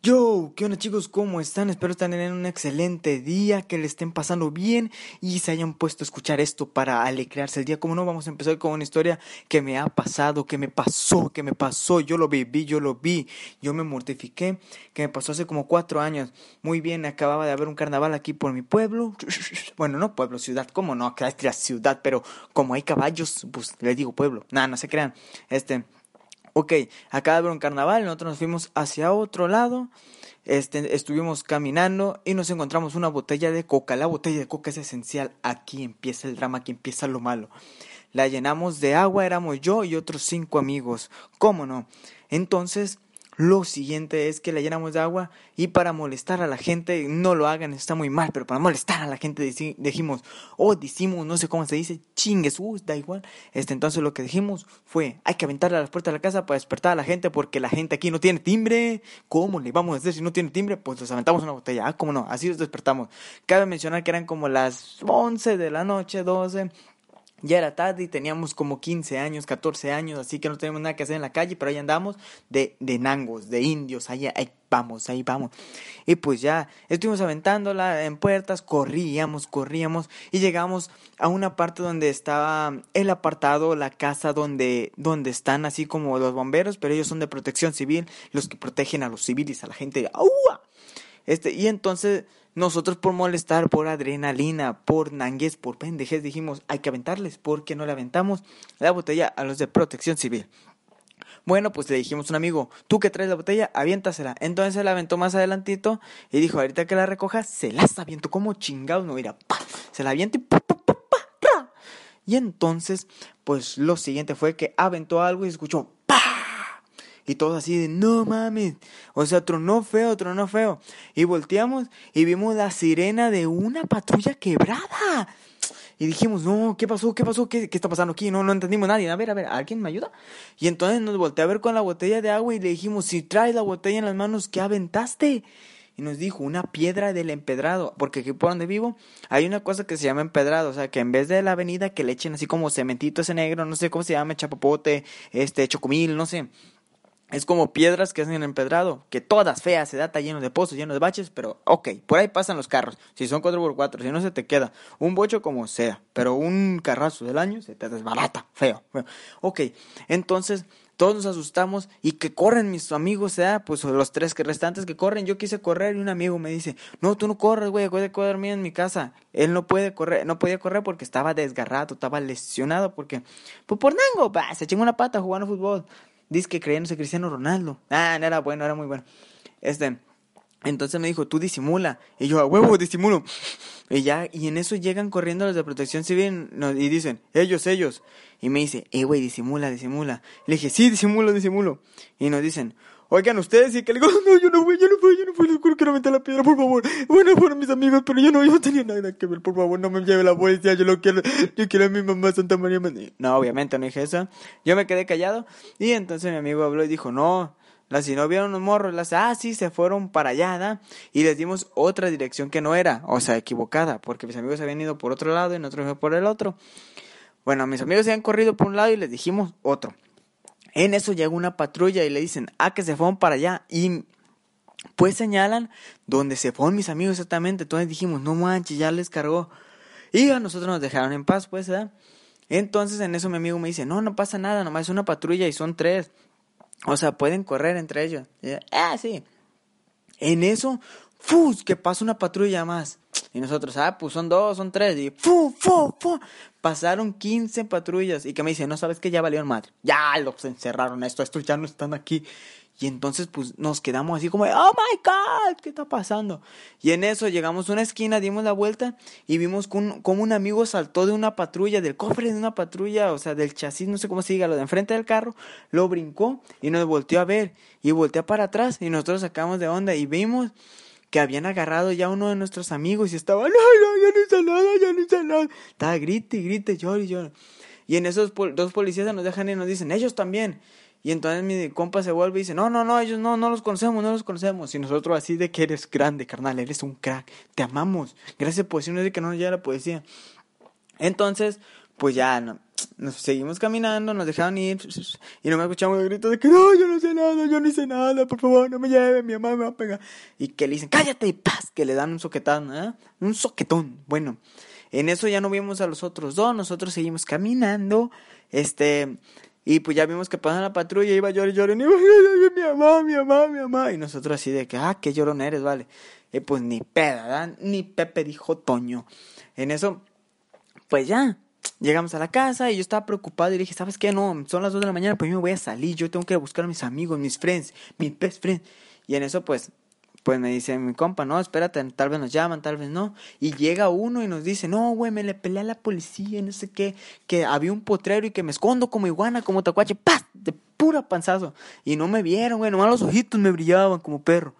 Yo, ¿qué onda chicos? ¿Cómo están? Espero estén teniendo un excelente día, que le estén pasando bien y se hayan puesto a escuchar esto para alegrarse el día. Como no, vamos a empezar con una historia que me ha pasado, que me pasó, que me pasó. Yo lo viví, yo lo vi, yo me mortifiqué, que me pasó hace como cuatro años. Muy bien, acababa de haber un carnaval aquí por mi pueblo. Bueno, no pueblo, ciudad, ¿cómo no? Acá es ciudad, pero como hay caballos, pues les digo pueblo. Nada, no se crean. Este ok, acá de un carnaval, nosotros nos fuimos hacia otro lado, este, estuvimos caminando y nos encontramos una botella de coca. La botella de coca es esencial, aquí empieza el drama, aquí empieza lo malo. La llenamos de agua, éramos yo y otros cinco amigos, ¿cómo no? Entonces lo siguiente es que la llenamos de agua y para molestar a la gente, no lo hagan, está muy mal, pero para molestar a la gente dijimos, oh, decimos, no sé cómo se dice, chingues, uh, da igual. Este, entonces lo que dijimos fue, hay que aventarle a las puertas de la casa para despertar a la gente porque la gente aquí no tiene timbre. ¿Cómo le vamos a hacer si no tiene timbre? Pues les aventamos una botella. Ah, cómo no, así los despertamos. Cabe mencionar que eran como las 11 de la noche, 12 ya era tarde y teníamos como 15 años, 14 años, así que no teníamos nada que hacer en la calle, pero ahí andamos de, de nangos, de indios, ahí, ahí vamos, ahí vamos. Y pues ya estuvimos aventándola en puertas, corríamos, corríamos y llegamos a una parte donde estaba el apartado, la casa donde, donde están así como los bomberos, pero ellos son de protección civil, los que protegen a los civiles, a la gente. Este, y entonces nosotros por molestar, por adrenalina, por nangues, por pendejes, dijimos, hay que aventarles, porque no le aventamos la botella a los de protección civil. Bueno, pues le dijimos a un amigo, tú que traes la botella, aviéntasela. Entonces se la aventó más adelantito y dijo, ahorita que la recoja, se la aviento como chingados, no mira, se la avienta y Y entonces, pues lo siguiente fue que aventó algo y escuchó y todos así de, no mames. O sea, tronó feo, tronó feo. Y volteamos y vimos la sirena de una patrulla quebrada. Y dijimos, no, ¿qué pasó? ¿Qué pasó? ¿Qué, qué está pasando aquí? No, no entendimos nadie. A ver, a ver, ¿alguien me ayuda? Y entonces nos volteé a ver con la botella de agua y le dijimos, si traes la botella en las manos, ¿qué aventaste? Y nos dijo, una piedra del empedrado. Porque aquí por donde vivo hay una cosa que se llama empedrado. O sea, que en vez de la avenida que le echen así como cementito ese negro, no sé cómo se llama, chapopote, este, chocomil, no sé es como piedras que hacen empedrado, que todas feas, se da lleno de pozos, lleno de baches, pero ok, por ahí pasan los carros, si son 4x4, si no se te queda un bocho como sea, pero un carrazo del año se te desbarata, feo. Ok, entonces todos nos asustamos y que corren mis amigos, sea, pues los tres que restantes que corren, yo quise correr y un amigo me dice, no, tú no corres, güey, voy a dormir en mi casa. Él no puede correr, no podía correr porque estaba desgarrado, estaba lesionado, porque, pues por nango, se chingó una pata jugando fútbol. Dice que creyéndose Cristiano Ronaldo. Ah, no era bueno, era muy bueno. Este, entonces me dijo, tú disimula. Y yo, a huevo, disimulo. Y ya, y en eso llegan corriendo los de protección civil y dicen, ellos, ellos. Y me dice, eh, güey, disimula, disimula. le dije, sí, disimulo, disimulo. Y nos dicen, oigan ustedes, y que le digo, no, yo no fui, yo no fui, yo no fui, les juro que no la piedra, por favor. Bueno, fueron mis amigos, pero yo no, yo no tenía nada que ver, por favor, no me lleve la policía, yo lo quiero, yo quiero a mi mamá Santa María. No, obviamente no dije eso. Yo me quedé callado, y entonces mi amigo habló y dijo, no, las si no vieron los morros, las, ah, sí, se fueron para allá, ¿da? Y les dimos otra dirección que no era, o sea, equivocada, porque mis amigos habían ido por otro lado y nosotros por el otro. Bueno, mis amigos se habían corrido por un lado y les dijimos otro. En eso llega una patrulla y le dicen, ah, que se fueron para allá. Y pues señalan donde se fueron mis amigos exactamente. Entonces dijimos, no manches, ya les cargó. Y a nosotros nos dejaron en paz, pues, ¿verdad? Entonces en eso mi amigo me dice, no, no pasa nada, nomás es una patrulla y son tres. O sea, pueden correr entre ellos. ah, sí. En eso, ¡fus! Que pasa una patrulla más. Y nosotros, ah, pues son dos, son tres. Y ¡fu, fu, fu! Pasaron 15 patrullas. Y que me dice, no sabes que ya valieron madre. Ya los encerraron esto, estos ya no están aquí. Y entonces pues nos quedamos así como, oh my god, ¿qué está pasando? Y en eso llegamos a una esquina, dimos la vuelta y vimos como un amigo saltó de una patrulla, del cofre de una patrulla, o sea, del chasis, no sé cómo se diga, lo de enfrente del carro, lo brincó y nos volteó a ver y volteó para atrás y nosotros sacamos de onda y vimos que habían agarrado ya uno de nuestros amigos y estaba, no, no, ya no hice nada, ya no hice nada. Estaba grite y grite, llore y. Y en esos dos policías nos dejan y nos dicen, ellos también. Y entonces mi compa se vuelve y dice, no, no, no, ellos no, no los conocemos, no los conocemos. Y nosotros así de que eres grande, carnal, eres un crack, te amamos. Gracias por decirnos de que no nos llega la poesía. Entonces, pues ya nos seguimos caminando, nos dejaron ir y no me escuchamos el grito de que no, yo no sé nada, yo no hice nada, por favor, no me lleven, mi mamá me va a pegar. Y que le dicen, cállate y paz, que le dan un soquetón, ¿eh? Un soquetón. Bueno, en eso ya no vimos a los otros dos, nosotros seguimos caminando, este, y pues ya vimos que pasan la patrulla, iba llorando, llorando, mi mamá, mi mamá, mi mamá. Y nosotros así de que, ah, qué llorón eres, vale. Y pues ni peda, ¿verdad? Ni Pepe dijo Toño. En eso, pues ya, llegamos a la casa y yo estaba preocupado y dije, ¿sabes qué? No, son las 2 de la mañana, pues yo me voy a salir, yo tengo que buscar a mis amigos, mis friends, mis best friends. Y en eso, pues, pues me dice mi compa, no, espérate, tal vez nos llaman, tal vez no. Y llega uno y nos dice, no, güey, me le peleé a la policía, no sé qué, que había un potrero y que me escondo como iguana, como tacuache, ¡paz! De pura panzazo. Y no me vieron, güey, nomás los ojitos me brillaban como perro.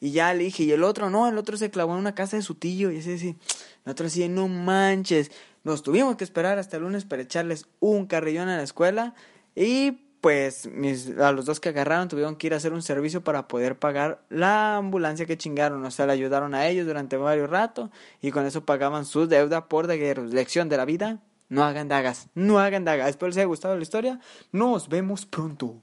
Y ya le dije, y el otro, no, el otro se clavó en una casa de su tío. Y ese sí, el otro así, no manches. Nos tuvimos que esperar hasta el lunes para echarles un carrillón a la escuela. Y pues mis, a los dos que agarraron tuvieron que ir a hacer un servicio para poder pagar la ambulancia que chingaron. O sea, le ayudaron a ellos durante varios ratos y con eso pagaban su deuda por guerreros. Lección de la vida, no hagan dagas, no hagan dagas. Espero les haya gustado la historia. Nos vemos pronto.